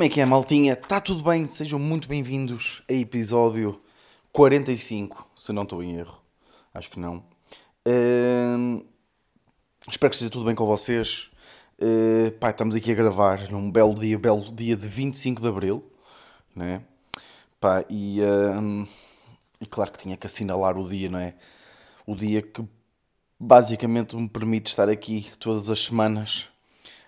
Como é que é, maltinha? Está tudo bem? Sejam muito bem-vindos a episódio 45, se não estou em erro. Acho que não. Ahn, espero que esteja tudo bem com vocês. Uh, pá, estamos aqui a gravar num belo dia, belo dia de 25 de Abril, né? Pá, e, ahn, e claro que tinha que assinalar o dia, não é? O dia que basicamente me permite estar aqui todas as semanas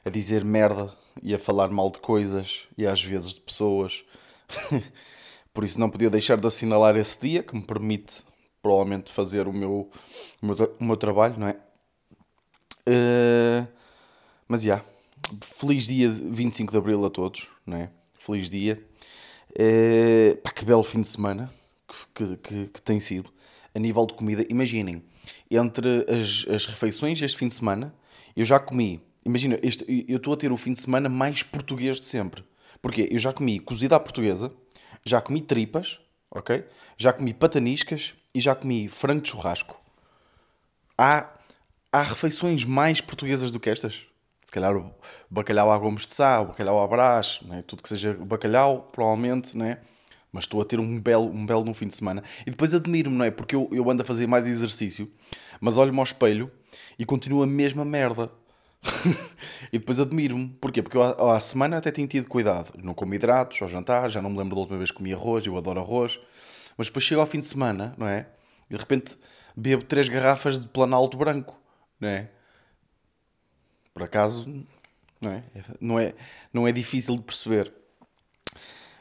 a dizer merda e a falar mal de coisas e às vezes de pessoas. Por isso não podia deixar de assinalar esse dia que me permite provavelmente fazer o meu, o meu, o meu trabalho, não é? Eh, mas já, feliz dia de 25 de Abril a todos, não é? Feliz dia. Eh, pá, que belo fim de semana que, que, que- que tem sido. A nível de comida, imaginem, entre as, as refeições este fim de semana, eu já comi. Imagina, este, eu estou a ter o fim de semana mais português de sempre. Porquê? Eu já comi cozida à portuguesa, já comi tripas, ok? Já comi pataniscas e já comi frango de churrasco. Há, há refeições mais portuguesas do que estas? Se calhar o bacalhau à gomes de sá, o bacalhau à brás, né? tudo que seja bacalhau, provavelmente, né? Mas estou a ter um belo, um belo no fim de semana. E depois admiro-me, não é? Porque eu, eu ando a fazer mais exercício, mas olho-me ao espelho e continuo a mesma merda. e depois admiro-me. Porquê? Porque eu à, semana até tenho tido cuidado. Não como hidratos ao jantar, já não me lembro da última vez que comi arroz, eu adoro arroz. Mas depois chego ao fim de semana, não é? E de repente bebo três garrafas de planalto branco, não é? Por acaso, não é? Não é, não é difícil de perceber.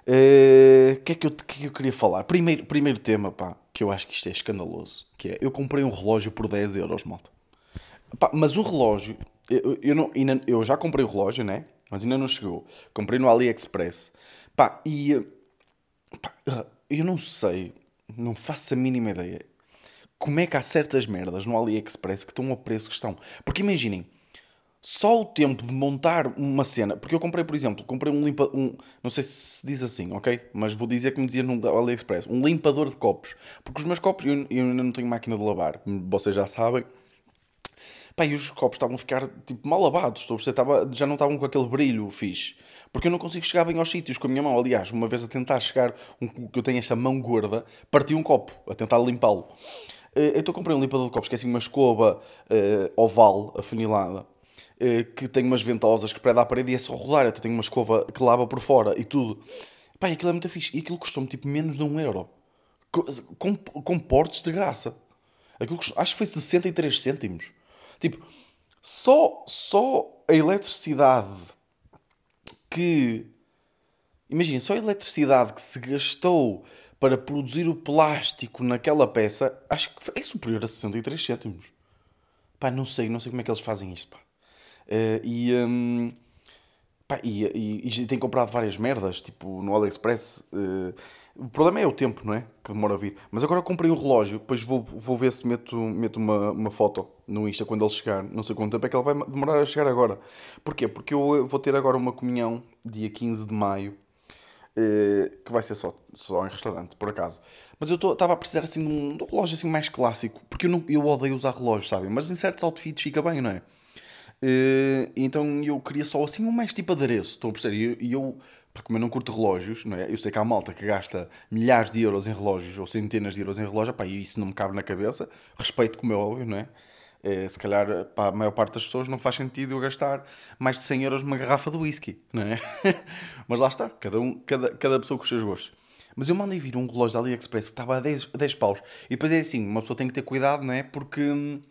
Eh, O que, é que, eu, é que eu queria falar? Primeiro, primeiro tema, pá, que eu acho que isto é escandaloso, que é, eu comprei um relógio por 10 euros, malta. Pá, mas o relógio, eu, eu, não, ainda- eu já comprei o relógio, né? Mas ainda não chegou. Comprei no AliExpress. Pá, e pá, eu não sei, não faço a mínima ideia como é que há certas merdas no AliExpress que estão ao preço que estão. Porque imaginem, só o tempo de montar uma cena, porque eu comprei, por exemplo, comprei um limpa, um, não sei se diz assim, ok? Mas vou dizer que me dizia no AliExpress, um limpador de copos. Porque os meus copos, eu, eu ainda não tenho máquina de lavar, vocês já sabem. Pá, e os copos estavam a ficar tipo mal lavados? Estava- já não estavam com aquele brilho fixe. Porque eu não consigo chegar bem aos sítios com a minha mão. Aliás, uma vez a tentar chegar, um, que eu tenho esta mão gorda, parti um copo a tentar limpá-lo. Eh, Então comprei um limpador de copos, que é assim uma escova eh, oval, afunilada, eh, que tem umas ventosas que preda à parede e é só rodar. Até tem uma escova que lava por fora e tudo. Pá, e aquilo é muito fixe. E aquilo custou-me tipo menos de um euro. Co- Com, com portes de graça. Aquilo custou- acho que foi 63 cêntimos. Tipo, só, só a eletricidade que. Imagina, só a eletricidade que se gastou para produzir o plástico naquela peça, acho que é superior a 63 cêntimos. Pá, não sei, não sei como é que eles fazem isto, pá. Eh, e, hum, pá, e, e, e comprado várias merdas, tipo no AliExpress. eh, o problema é o tempo, não é? Que demora a vir. Mas agora comprei um relógio, depois vou, vou ver se meto, meto uma, uma foto no Insta quando ele chegar. Não sei quanto tempo é que ele vai demorar a chegar agora. Porquê? Porque eu vou ter agora uma comunhão, dia 15 de maio, eh, que vai ser só, só em restaurante, por acaso. Mas eu estava a precisar assim de um, de um relógio assim mais clássico, porque eu, não, eu odeio usar relógios, sabem? Mas em certos outfits fica bem, não é? Eh, então eu queria só assim um mais tipo adereço, estão a perceber? E eu, eu, pá, como eu não curto relógios, não é? Eu sei que há malta que gasta milhares de euros em relógios ou centenas de euros em relógio, pá, e isso não me cabe na cabeça. Respeito como é óbvio, não é? Eh, se calhar para a maior parte das pessoas não faz sentido eu gastar mais de 100 euros numa garrafa de whisky, não é? Mas lá está, cada, um, cada, cada pessoa com os seus gostos. Mas eu mandei vir um relógio da AliExpress que estava a 10, a 10 paus. E depois é assim, uma pessoa tem que ter cuidado, não é? Porque hum,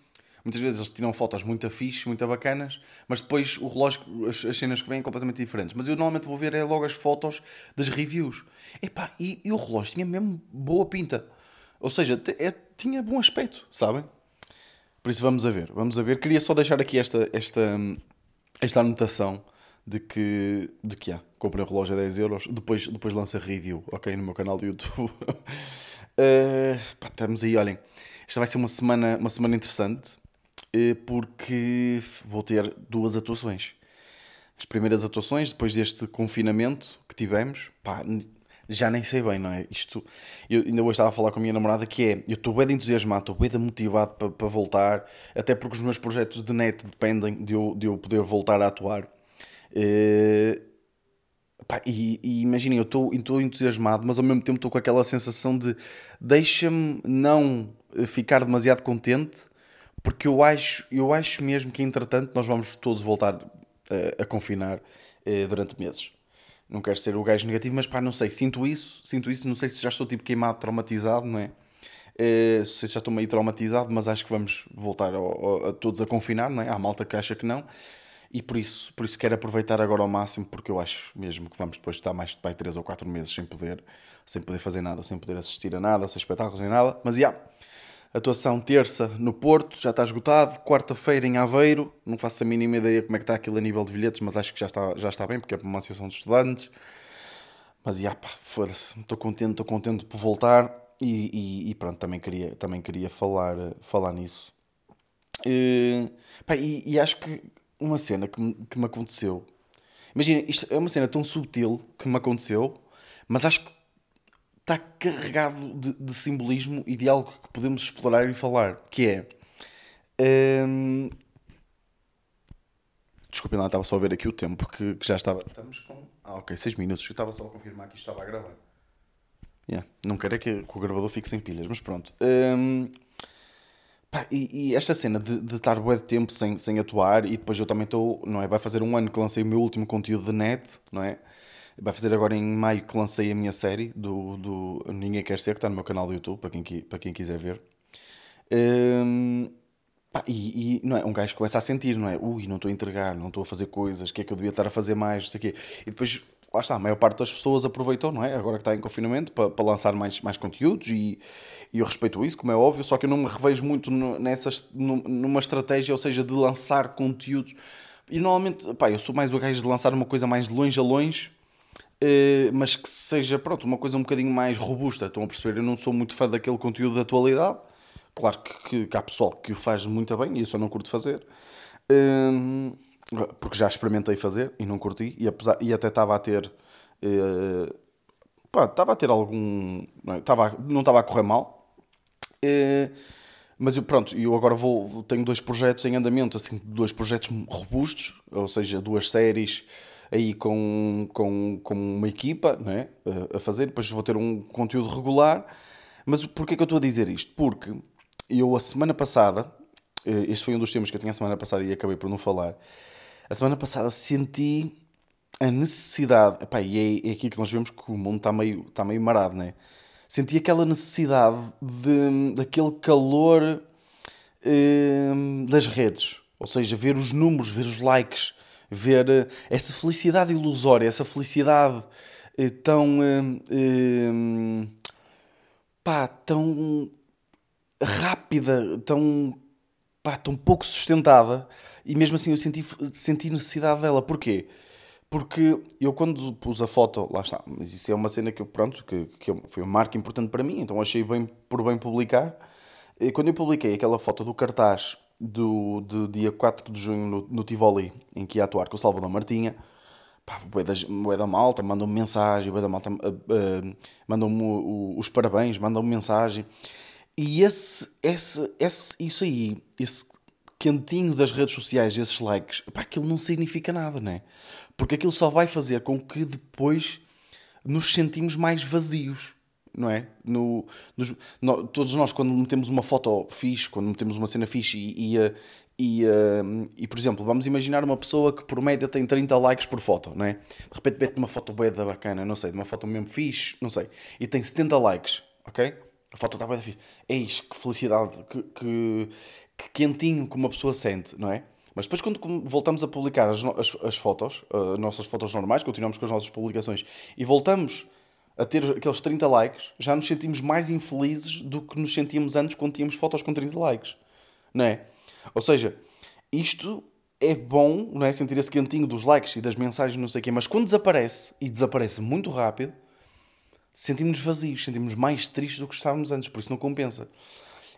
muitas vezes eles tiram fotos muito fixe, muito bacanas, mas depois o relógio, as, as cenas que vêm completamente diferentes. Mas eu normalmente vou ver é logo as fotos das reviews. Epá, e, e o relógio tinha mesmo boa pinta. Ou seja, é- tinha bom aspecto, sabem? Por isso vamos a ver, vamos a ver. Queria só deixar aqui esta, esta, esta anotação de que, de que há. Comprei o relógio a 10 euros, depois, depois lança review, ok? No meu canal do YouTube. Eh, pá, estamos aí, olhem. Esta vai ser uma semana, uma semana interessante porque vou ter duas atuações. As primeiras atuações, depois deste confinamento que tivemos, pá, já nem sei bem, não é? Isto, eu ainda hoje estava a falar com a minha namorada que é, eu estou bem entusiasmado, estou bem motivado para, para voltar, até porque os meus projetos de net dependem de eu, de eu poder voltar a atuar. Eh, pá, e, e imaginem, eu estou entusiasmado, mas ao mesmo tempo estou com aquela sensação de deixa-me não ficar demasiado contente, porque eu acho, eu acho mesmo que entretanto nós vamos todos voltar a, a confinar uh, durante meses. Não quero ser o gajo negativo, mas pá, não sei, sinto isso, sinto isso, não sei se já estou tipo queimado, traumatizado, não é? Uh, sei se já estou meio traumatizado, mas acho que vamos voltar a, a, a todos a confinar, não é? Há malta que acha que não. E por isso, por isso quero aproveitar agora ao máximo, porque eu acho mesmo que vamos depois estar mais de 3 ou 4 meses sem poder, sem poder fazer nada, sem poder assistir a nada, sem espetáculos, nem nada. Mas já, yeah, atuação terça no Porto, já está esgotado. Quarta-feira em Aveiro, não faço a mínima ideia como é que está aquilo a nível de bilhetes, mas acho que já está, já está bem, porque é para uma associação de estudantes. Mas yeah, pá, foda-se, estou contente, estou contente por voltar. E, e, e, pronto, também queria, também queria falar, falar nisso. E, pá, e, e acho que uma cena que me, que me aconteceu. Imagina, isto é uma cena tão subtil que me aconteceu, mas acho que está carregado de, de simbolismo e de algo que podemos explorar e falar, que é. Hum, Desculpem lá, estava só a ver aqui o tempo que, que já estava. Estamos com. Ah, ok, 6 minutos. Eu estava só a confirmar que isto estava a gravar. Yeah. Não quero é que, que, o gravador fique sem pilhas, mas pronto. Um, Pá, e, e, esta cena de, de estar bué de tempo sem, sem atuar e depois eu também estou, não é? Vai fazer um ano que lancei o meu último conteúdo de net, não é? Vai fazer agora em maio que lancei a minha série do, do Ninguém Quer Ser, que está no meu canal do YouTube, para quem, para quem quiser ver. Um, pá, e, e, não é? Um gajo começa a sentir, não é? Ui, não estou a entregar, não estou a fazer coisas, o que é que eu devia estar a fazer mais, não sei o quê. E depois lá está, a maior parte das pessoas aproveitou, não é? Agora que está em confinamento, para, para lançar mais, mais conteúdos e, e eu respeito isso, como é óbvio, só que eu não me revejo muito nessas, numa estratégia, ou seja, de lançar conteúdos. E normalmente, pá, eu sou mais o gajo de lançar uma coisa mais longe a longe, mas que seja, pronto, uma coisa um bocadinho mais robusta. Estão a perceber? Eu não sou muito fã daquele conteúdo da atualidade. Claro que, que, que há pessoal que o faz muito bem e eu só não curto fazer. Hum, porque já experimentei fazer e não curti, e, apesar, e até estava a ter. Uh, pá, estava a ter algum. Não, estava, não estava a correr mal. Uh, mas eu, pronto, eu agora vou, tenho dois projetos em andamento, assim, dois projetos robustos, ou seja, duas séries aí com, com, com uma equipa né, a fazer, depois vou ter um conteúdo regular. Mas porquê que eu estou a dizer isto? Porque eu a semana passada, eh, este foi um dos temas que eu tinha a semana passada e acabei por não falar, a semana passada senti a necessidade, epá, e é, é aqui que nós vemos que o mundo está meio, está meio marado, né? Senti aquela necessidade de, daquele calor hum, das redes, ou seja, ver os números, ver os likes, ver uh, essa felicidade ilusória, essa felicidade uh, tão. Uh, pá, tão rápida, tão, pá, tão pouco sustentada e mesmo assim eu senti, senti necessidade dela. Porquê? Porque eu quando pus a foto, lá está, mas isso é uma cena que eu, pronto, que, que foi uma marca importante para mim, então achei bem por bem publicar. E quando eu publiquei aquela foto do cartaz do, do dia 4 de junho no, no Tivoli, em que ia atuar com o Salvador Martinha, pá, o da Malta mandou-me mensagem, o da Malta uh, uh, mandou-me os parabéns, mandou-me mensagem. E esse, esse, esse, isso aí, esse quentinho das redes sociais, esses likes, pá, aquilo não significa nada, né? Porque aquilo só vai fazer com que depois nos sentimos mais vazios, não é? No, nos, no, todos nós, quando metemos uma foto fixe, quando metemos uma cena fixe e, e, e, e, por exemplo, vamos imaginar uma pessoa que por média tem 30 likes por foto, não é? De repente mete uma foto bem bacana, não sei, de uma foto mesmo fixe, não sei, e tem 70 likes, ok? A foto está bem fixe. Eis, que felicidade, que, que, que quentinho que uma pessoa sente, não é? Mas depois, quando voltamos a publicar as, as, as fotos, as nossas fotos normais, continuamos com as nossas publicações e voltamos a ter aqueles 30 likes, já nos sentimos mais infelizes do que nos sentíamos antes quando tínhamos fotos com 30 likes, não é? Ou seja, isto é bom, não é? Sentir esse quentinho dos likes e das mensagens, não sei o quê, mas quando desaparece, e desaparece muito rápido, sentimos-nos vazios, sentimos mais tristes do que estávamos antes, por isso não compensa.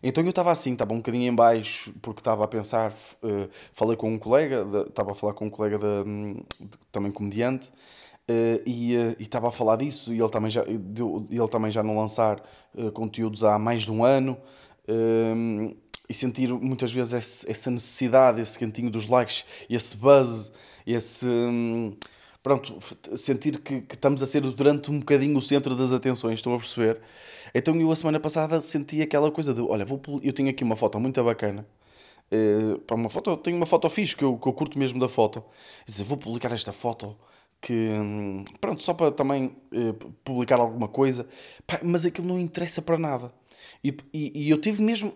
Então eu estava assim, estava um bocadinho em baixo, porque estava a pensar, uh, falei com um colega, estava a falar com um colega de, de, também comediante, uh, e uh, estava a falar disso, e ele também já, ele também já não lançar conteúdos há mais de um ano, e sentir muitas vezes esse, essa necessidade, esse cantinho dos likes, esse buzz, esse... Um, pronto, sentir que, que, estamos a ser durante um bocadinho o centro das atenções, estão a perceber? Então eu a semana passada senti aquela coisa de, olha, vou, eu tenho aqui uma foto muito bacana, uh, para uma foto, tenho uma foto fixe que eu, que eu curto mesmo da foto, dizer, vou publicar esta foto, que, pronto, só para também uh, publicar alguma coisa, Pá, mas aquilo não interessa para nada. E, e, e eu tive mesmo,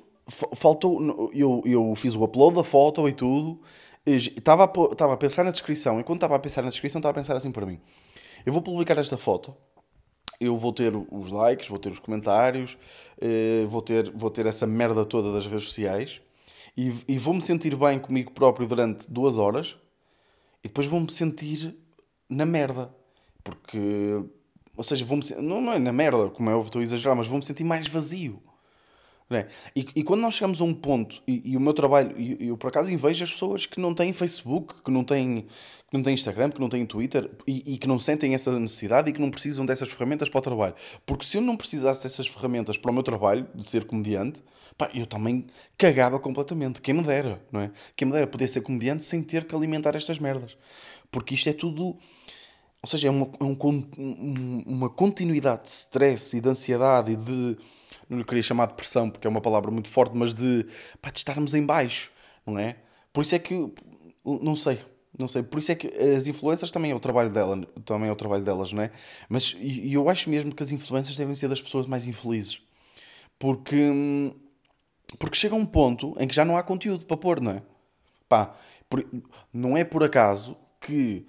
faltou, eu, eu fiz o upload da foto e tudo, Estava a, estava a pensar na descrição, e quando estava a pensar na descrição, estava a pensar assim para mim: eu vou publicar esta foto, eu vou ter os likes, vou ter os comentários, eh, vou ter, vou ter essa merda toda das redes sociais e, e vou-me sentir bem comigo próprio durante duas horas e depois vou-me sentir na merda. Porque, ou seja, vou-me não, não é na merda, como é óbvio, estou a exagerar, mas vou-me sentir mais vazio. É? E, e, quando nós chegamos a um ponto, e, e o meu trabalho, e eu por acaso invejo as pessoas que não têm Facebook, que não têm, que não têm Instagram, que não têm Twitter e, e, que não sentem essa necessidade e que não precisam dessas ferramentas para o trabalho. Porque se eu não precisasse dessas ferramentas para o meu trabalho, de ser comediante, pá, eu também cagava completamente. Quem me dera, não é? Quem me dera poder ser comediante sem ter que alimentar estas merdas. Porque isto é tudo. Ou seja, é uma, é um, uma continuidade de stress e de ansiedade e de não lhe queria chamar de pressão porque é uma palavra muito forte, mas de, pá, de estarmos em baixo, não é? Por isso é que, não sei, não sei, por isso é que as influências também é o trabalho dela, também é o trabalho delas, não é? Mas e eu acho mesmo que as influências devem ser das pessoas mais infelizes. Porque porque chega um ponto em que já não há conteúdo para pôr, não é? Pá, por, não é por acaso que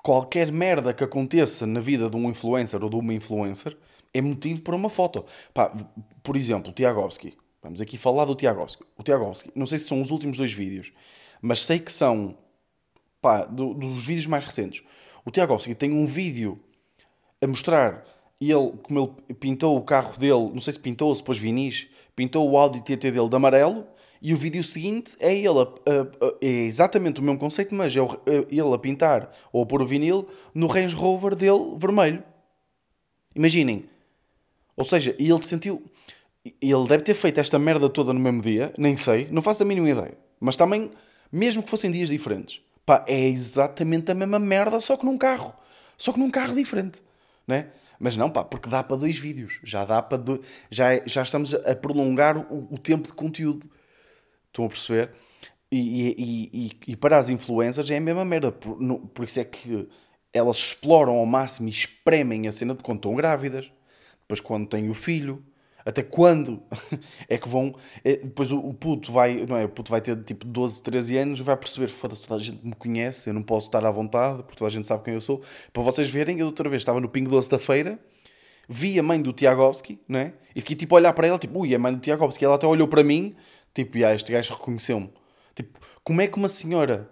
qualquer merda que aconteça na vida de um influencer ou de uma influencer é motivo para uma foto. Pá, por exemplo, o Tiagovski. Vamos aqui falar do Tiagovski. O Tiagovski, não sei se são os últimos dois vídeos, mas sei que são pá, do, dos vídeos mais recentes. O Tiagovski tem um vídeo a mostrar ele, como ele pintou o carro dele, não sei se pintou ou se pôs vinis, pintou o Audi TT dele de amarelo, e o vídeo seguinte é ele, a, a, a, é exatamente o mesmo conceito, mas é ele a pintar ou a pôr o vinil no Range Rover dele vermelho. Imaginem, ou seja, ele sentiu. Ele deve ter feito esta merda toda no mesmo dia, nem sei, não faço a mínima ideia. Mas também, mesmo que fossem dias diferentes, pá, é exatamente a mesma merda, só que num carro. Só que num carro diferente, né? Mas não, pá, porque dá para dois vídeos. Já dá para. Do... Já, é, já estamos a prolongar o, o tempo de conteúdo. Estão a perceber? E, e, e, e, para as influencers é a mesma merda. Por, no, por isso é que elas exploram ao máximo e espremem a cena de quando estão grávidas depois quando tem o filho, até quando é que vão. É, depois o, o, puto vai, não é? O puto vai ter tipo 12, 13 anos e vai perceber: foda-se, toda a gente me conhece, eu não posso estar à vontade, porque toda a gente sabe quem eu sou. Para vocês verem, eu outra vez estava no Pingo Doce da feira, vi a mãe do Tiagovski, não é? E fiquei tipo a olhar para ela, tipo, ui, a mãe do Tiagovski. Ela até olhou para mim, tipo, ah, este gajo reconheceu-me. Tipo, como é que uma senhora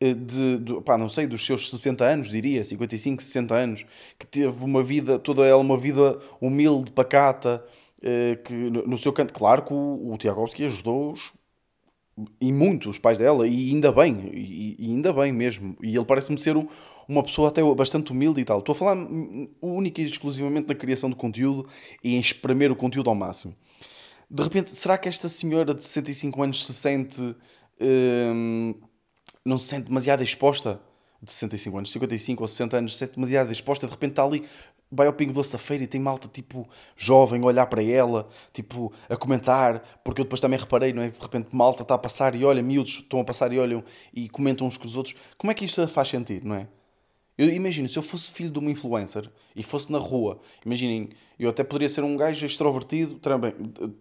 eh, de, de, pá, não sei, dos seus 60 anos, diria, 55, 60 anos, que teve uma vida, toda ela uma vida humilde, pacata, eh, que no, seu canto, claro que o, o Tiagovski ajudou-os e muito os pais dela, e ainda bem, e, e ainda bem mesmo. E ele parece-me ser um, uma pessoa até bastante humilde e tal. Estou a falar única e exclusivamente na criação de conteúdo e em espremer o conteúdo ao máximo. De repente, será que esta senhora de 65 anos se sente. Hum, não se sente demasiado exposta, de 65 anos, 55 ou 60 anos, se sente demasiado exposta, de repente está ali, vai ao Pingo Doce da Feira e tem malta, tipo, jovem, a olhar para ela, tipo, a comentar, porque eu depois também reparei, não é? De repente malta está a passar e olha, miúdos estão a passar e olham e comentam uns com os outros. Como é que isto faz sentido, não é? Eu imagino, se eu fosse filho de uma influencer e fosse na rua, imaginem, eu até poderia ser um gajo extrovertido,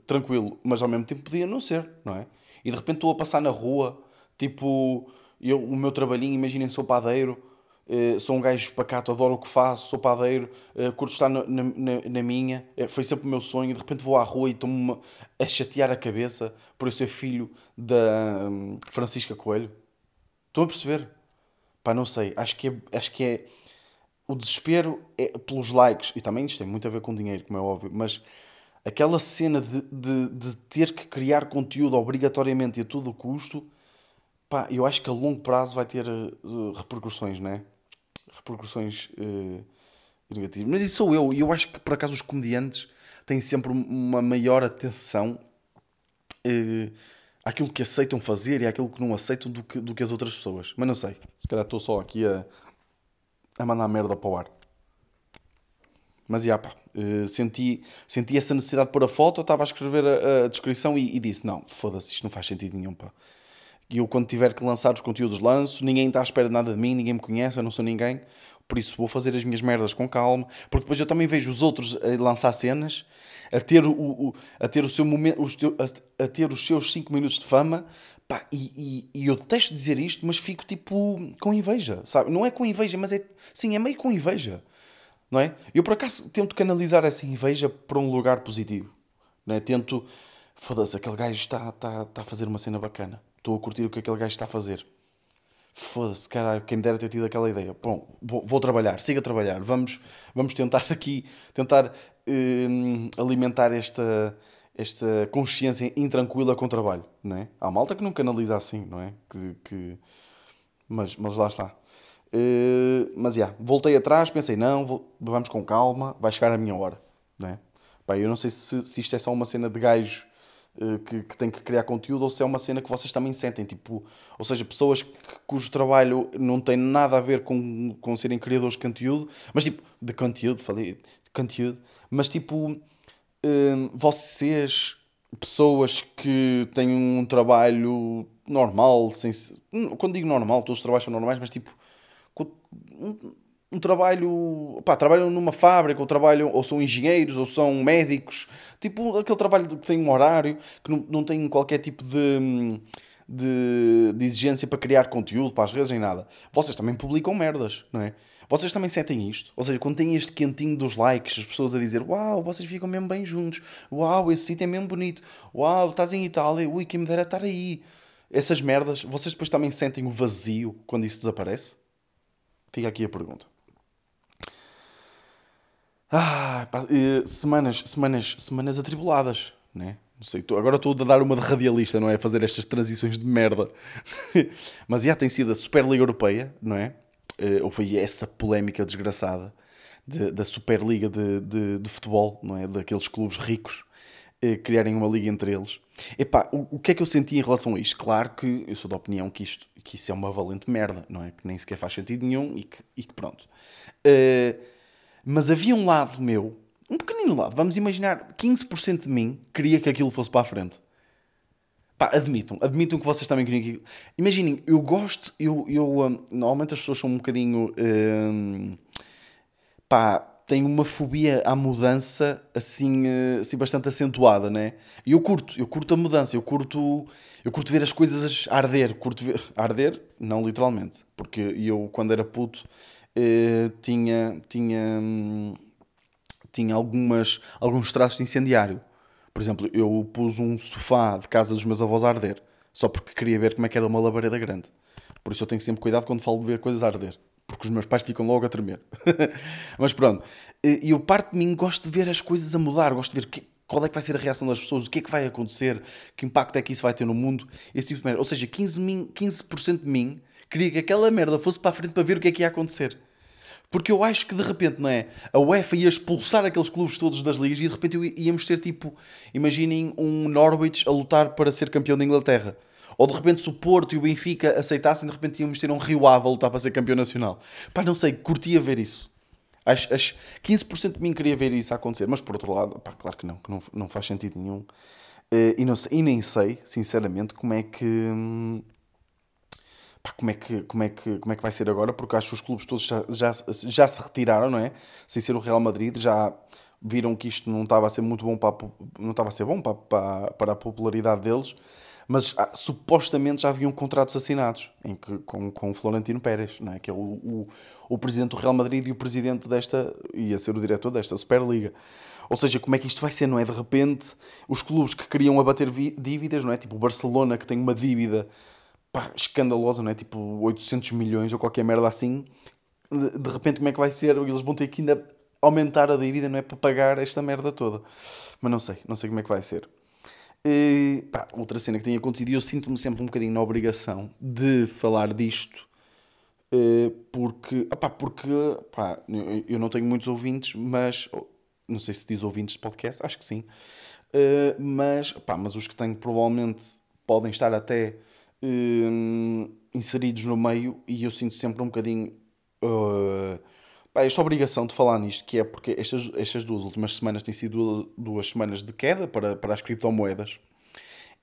tranquilo, mas ao mesmo tempo podia não ser, não é? E de repente estou a passar na rua, tipo, eu, o meu trabalhinho, imaginem, sou padeiro, uh, sou um gajo pacato, adoro o que faço, sou padeiro, uh, curto estar na, na, na minha, uh, foi sempre o meu sonho, de repente vou à rua e estou-me a chatear a cabeça por eu ser filho da um, Francisca Coelho. Estão a perceber? Pá, não sei, acho que é, acho que é o desespero é pelos likes, e também isto tem muito a ver com dinheiro, como é óbvio, mas aquela cena de, de, de ter que criar conteúdo obrigatoriamente e a todo custo pá, eu acho que a longo prazo vai ter uh, repercussões, né? Repercussões uh, negativas. Mas isso sou eu, e eu acho que por acaso os comediantes têm sempre uma maior atenção uh, àquilo que aceitam fazer e àquilo que não aceitam do que, do que as outras pessoas. Mas não sei, se calhar estou só aqui a, a mandar merda para o ar. Mas, já, pá, uh, senti, senti essa necessidade de pôr a foto, estava a escrever a, a descrição e, e, disse, não, foda-se, isto não faz sentido nenhum, pá. E eu, quando tiver que lançar os conteúdos, lanço, ninguém está à espera de nada de mim, ninguém me conhece, eu não sou ninguém, por isso vou fazer as minhas merdas com calma, porque depois eu também vejo os outros a lançar cenas, a ter o, o a ter o seu momento, a, a ter os seus 5 minutos de fama, Pá, e, e, e, eu detesto dizer isto, mas fico tipo com inveja, sabe? Não é com inveja, mas é. Sim, é meio com inveja, não é? Eu por acaso tento canalizar essa inveja para um lugar positivo, não é? Tento. Foda-se, aquele gajo está, está, está a fazer uma cena bacana. Estou a curtir o que aquele gajo está a fazer. Foda-se, caralho, quem me dera ter tido aquela ideia. Bom, vou, trabalhar, siga a trabalhar. Vamos, vamos tentar aqui, tentar hum, alimentar esta esta consciência intranquila com o trabalho, não é? Há malta que não canaliza assim, não é? Que, que... Mas, mas lá está. Uh, mas, já, yeah, voltei atrás, pensei, não, vou, vamos com calma, vai chegar a minha hora, não é? Pá, eu não sei se, se isto é só uma cena de gajo que, que tem que criar conteúdo ou se é uma cena que vocês também sentem, tipo... Ou seja, pessoas que, cujo trabalho não tem nada a ver com, com serem criadores de conteúdo, mas tipo, de conteúdo, falei, de conteúdo, mas tipo Hum, vocês, pessoas que têm um trabalho normal, sem, quando digo normal, todos os trabalhos são normais, mas tipo, um trabalho, pá, trabalham numa fábrica, ou trabalham, ou são engenheiros, ou são médicos, tipo, aquele trabalho que tem um horário, que não, não tem qualquer tipo de, de, de exigência para criar conteúdo para as redes nem nada. Vocês também publicam merdas, não é? Vocês também sentem isto? Ou seja, quando tem este quentinho dos likes, as pessoas a dizer Uau, vocês ficam mesmo bem juntos. Uau, esse sítio é mesmo bonito. Uau, estás em Itália. Ui, quem me dera estar aí. Essas merdas, vocês depois também sentem o vazio quando isso desaparece? Fica aqui a pergunta. Ah, pá, eh, semanas, semanas, semanas atribuladas, né? Não sei, tô, agora estou a dar uma de radialista, não é? A fazer estas transições de merda. Mas já tem sido a Superliga Europeia, não é? uh, houve essa polémica desgraçada de, da Superliga de, de, de, futebol, não é? Daqueles clubes ricos uh, criarem uma liga entre eles. Epá, o, o que é que eu senti em relação a isto? Claro que eu sou da opinião que, isto, que isso é uma valente merda, não é? Que nem sequer faz sentido nenhum e que, e que pronto. Uh, mas havia um lado meu, um pequenino lado, vamos imaginar 15% de mim queria que aquilo fosse para a frente. Pá, admitam, admitam que vocês também queriam que. Imaginem, eu gosto, eu, eu um, normalmente as pessoas são um bocadinho. Um, pá, têm uma fobia à mudança assim, uh, assim bastante acentuada, né? E eu curto, eu curto a mudança, eu curto, eu curto ver as coisas arder, curto ver. Arder? Não literalmente, porque eu quando era puto uh, tinha. tinha hum, tinha algumas, alguns traços de incendiário. Por exemplo, eu pus um sofá de casa dos meus avós a arder, só porque queria ver como é que era uma labareda grande. Por isso eu tenho sempre cuidado quando falo de ver coisas a arder, porque os meus pais ficam logo a tremer. Mas pronto, e eu parte de mim gosto de ver as coisas a mudar, gosto de ver que, qual é que vai ser a reação das pessoas, o que é que vai acontecer, que impacto é que isso vai ter no mundo, esse tipo de merda. Ou seja, 15%, 15 de mim queria que aquela merda fosse para a frente para ver o que é que ia acontecer. Porque eu acho que de repente, não é? A UEFA ia expulsar aqueles clubes todos das ligas e de repente íamos ter tipo, imaginem um Norwich a lutar para ser campeão da Inglaterra. Ou de repente se o Porto e o Benfica aceitassem, de repente íamos ter um Rio Ave a lutar para ser campeão nacional. Pá, não sei, curtia ver isso. Acho, acho 15% de mim queria ver isso acontecer, mas por outro lado, pá, claro que não, que não, não faz sentido nenhum. Uh, e, não e nem sei, sinceramente, como é que. Hum, pá, como, é que, como, é que, como é que vai ser agora? Porque acho que os clubes todos já, já, já se retiraram, não é? Sem ser o Real Madrid, já viram que isto não estava a ser muito bom para a, não estava a ser bom para, para, para a popularidade deles, mas ah, supostamente já haviam contratos assinados em que, com, com o Florentino Pérez, não é? que é o, o, o presidente do Real Madrid e o presidente desta, ia ser o diretor desta Superliga. Ou seja, como é que isto vai ser, não é? De repente, os clubes que queriam abater dívidas, não é? Tipo o Barcelona, que tem uma dívida pá, escandalosa, não é? Tipo 800 milhões ou qualquer merda assim. De, de repente, como é que vai ser? Eles vão ter que ainda aumentar a dívida, não é? Para pagar esta merda toda. Mas não sei, não sei como é que vai ser. E, pá, outra cena que tem acontecido e eu sinto-me sempre um bocadinho na obrigação de falar disto eh, porque, opá, porque pá, eu não tenho muitos ouvintes, mas não sei se diz ouvintes de podcast, acho que sim. Eh, mas, pá, mas os que tenho provavelmente podem estar até uh, inseridos no meio e eu sinto sempre um bocadinho uh, pá, esta obrigação de falar nisto, que é porque estas, estas duas últimas semanas têm sido duas, duas semanas de queda para, para as criptomoedas.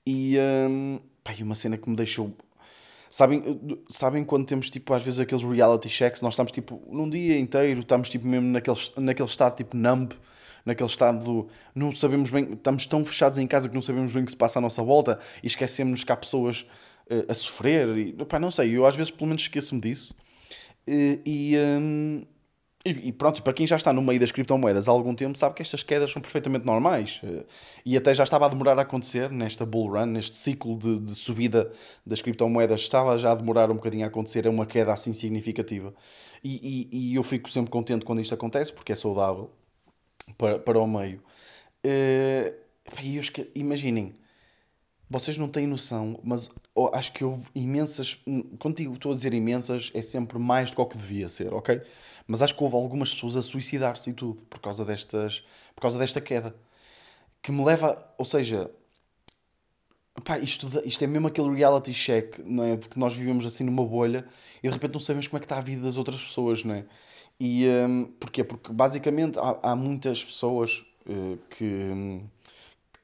E, um, pá, e uma cena que me deixou. Sabem, sabem quando temos tipo às vezes aqueles reality checks, nós estamos tipo num dia inteiro, estamos tipo mesmo naquele, naquele estado tipo numb, naquele estado do, não sabemos bem, estamos tão fechados em casa que não sabemos bem o que se passa à nossa volta e esquecemos que há pessoas a sofrer e não sei, eu às vezes pelo menos esqueço-me disso. E, um, e, pronto, para quem já está no meio das criptomoedas há algum tempo, sabe que estas quedas são perfeitamente normais. Eh, e até já estava a demorar a acontecer nesta bull run, neste ciclo de, de subida das criptomoedas, estava já a demorar um bocadinho a acontecer, é uma queda assim significativa. E, e, e eu fico sempre contente quando isto acontece, porque é saudável para, para o meio. Uh, imaginem, vocês não têm noção, mas acho que houve imensas. Contigo estou a dizer imensas, é sempre mais do que o que devia ser, ok? Mas acho que houve algumas pessoas a suicidar-se e tudo por causa, destas, por causa desta queda. Que me leva, ou seja, pá, isto, isto é mesmo aquele reality check, não é? De que nós vivemos assim numa bolha e de repente não sabemos como é que está a vida das outras pessoas, não é? E um, porquê? Porque basicamente há, há muitas pessoas uh, que. Um,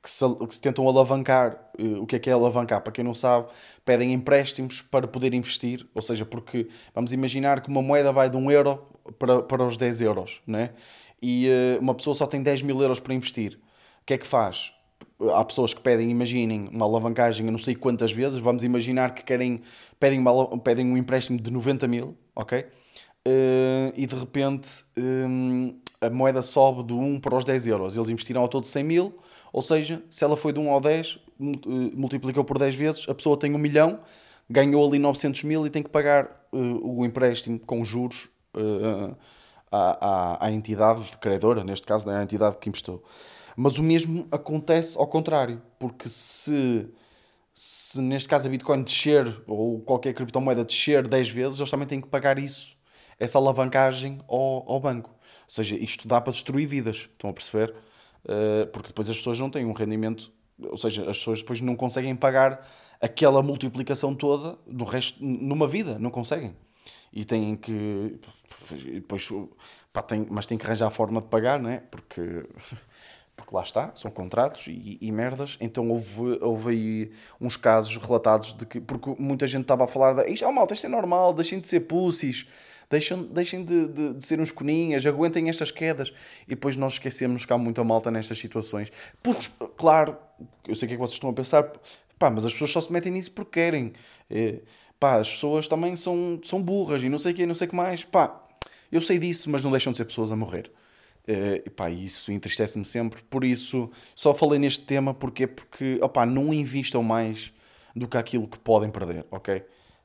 que se, que se tentam alavancar. Uh, o que é que é alavancar? Para quem não sabe, pedem empréstimos para poder investir, ou seja, porque vamos imaginar que uma moeda vai de 1 euro para, para os 10 euros, né? e uh, uma pessoa só tem 10 mil euros para investir. O que é que faz? Há pessoas que pedem, imaginem, uma alavancagem a não sei quantas vezes, vamos imaginar que querem, pedem, uma, pedem um empréstimo de 90 mil, ok? Uh, e de repente um, a moeda sobe de 1 para os 10 euros. Eles investiram ao todo 100 mil, ou seja, se ela foi de 1 ao 10, multiplicou por 10 vezes, a pessoa tem 1 milhão, ganhou ali 900 mil e tem que pagar uh, o empréstimo com juros uh, à, à, à, entidade credora, neste caso, né, à entidade que emprestou. Mas o mesmo acontece ao contrário, porque se, se neste caso a Bitcoin descer ou qualquer criptomoeda descer 10 vezes, eles também têm que pagar isso, essa alavancagem ao, ao banco. Ou seja, isto dá para destruir vidas, estão a perceber? Uh, porque depois as pessoas não têm um rendimento, ou seja, as pessoas depois não conseguem pagar aquela multiplicação toda do resto numa vida, não conseguem. E têm que. Depois, pá, tem, mas têm que arranjar a forma de pagar, não é? Porque, porque lá está, são contratos e, e merdas. Então houve, houve aí uns casos relatados de que. Porque muita gente estava a falar de. Isto oh, malta, isto é normal, deixem de ser pussies deixem, deixem de, de, de, ser uns coninhas, aguentem estas quedas. E depois nós esquecemos que há muita malta nestas situações. Porque, claro, eu sei o que é que vocês estão a pensar, pá, mas as pessoas só se metem nisso porque querem. É, pá, as pessoas também são, são burras e não sei o que, não sei o que mais. Pá, eu sei disso, mas não deixam de ser pessoas a morrer. É, pá, isso entristece-me sempre. Por isso, só falei neste tema porque, porque opá, não invistam mais do que aquilo que podem perder, ok?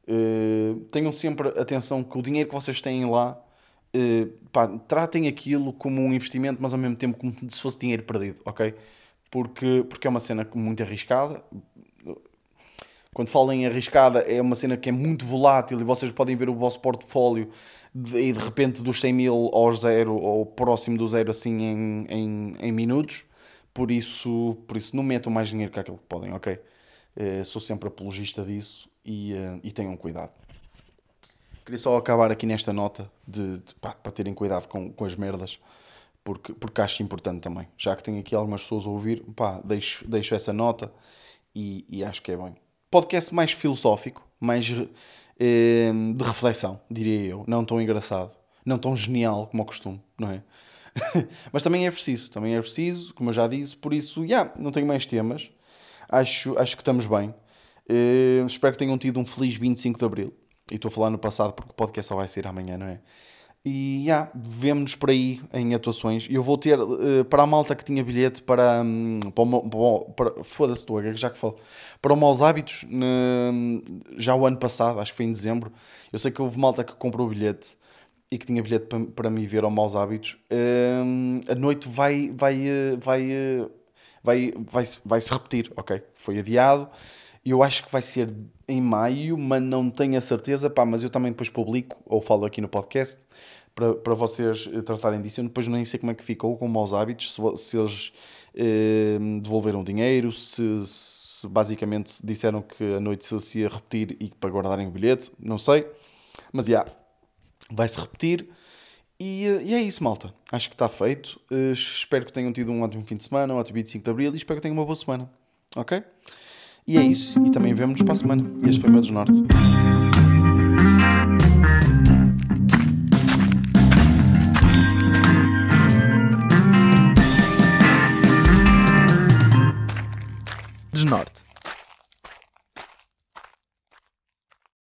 Uh, tenham sempre atenção que o dinheiro que vocês têm lá, uh, pá, tratem aquilo como um investimento, mas ao mesmo tempo como se fosse dinheiro perdido, ok? Porque, porque é uma cena muito arriscada. Quando falo em arriscada, é uma cena que é muito volátil e vocês podem ver o vosso portfólio de, e de repente dos 100 mil ao zero ou próximo do zero assim em, em, em minutos. Por isso, por isso, não metam mais dinheiro que aquilo que podem, ok? Uh, sou sempre apologista disso e, uh, e tenham cuidado. Queria só acabar aqui nesta nota de, de pá, para terem cuidado com, com as merdas, porque, porque acho importante também. Já que tenho aqui algumas pessoas a ouvir, pá, deixo, deixo essa nota e, e acho que é bem. Podcast mais filosófico, mais eh, de reflexão, diria eu. Não tão engraçado, não tão genial como ao costume, não é? Mas também é preciso, também é preciso, como eu já disse, por isso, já, yeah, não tenho mais temas. Acho, acho que estamos bem. Uh, espero que tenham tido um feliz 25 de Abril. E estou a falar no passado porque o podcast só vai ser amanhã, não é? E já, yeah, vemo-nos por aí em atuações. Eu vou ter, uh, para a malta que tinha bilhete para. Um, para, para Foda-se, já que falo. Para o Maus Hábitos, já o ano passado, acho que foi em dezembro. Eu sei que houve malta que comprou o bilhete e que tinha bilhete para, para me ver ao Maus Hábitos. Uh, a noite vai, vai, eh, vai, vai, vai, vai, vai se repetir, ok? Foi adiado eu acho que vai ser em maio, mas não tenho a certeza. Pá, mas eu também depois publico ou falo aqui no podcast para, para vocês eh, tratarem disso. Eu depois nem sei como é que ficou com maus hábitos, se, se eles eh, devolveram dinheiro, se, se, basicamente disseram que a noite se, ia repetir e para guardarem o bilhete, não sei. Mas já, yeah, vai-se repetir. E, eh, e, é isso, malta. Acho que está feito. Uh, espero que tenham tido um ótimo fim de semana, um ótimo 25 de Abril e espero que tenham uma boa semana. Ok? E é isso. E também vemos-nos para a semana. Este foi o meu desnorte. Desnorte.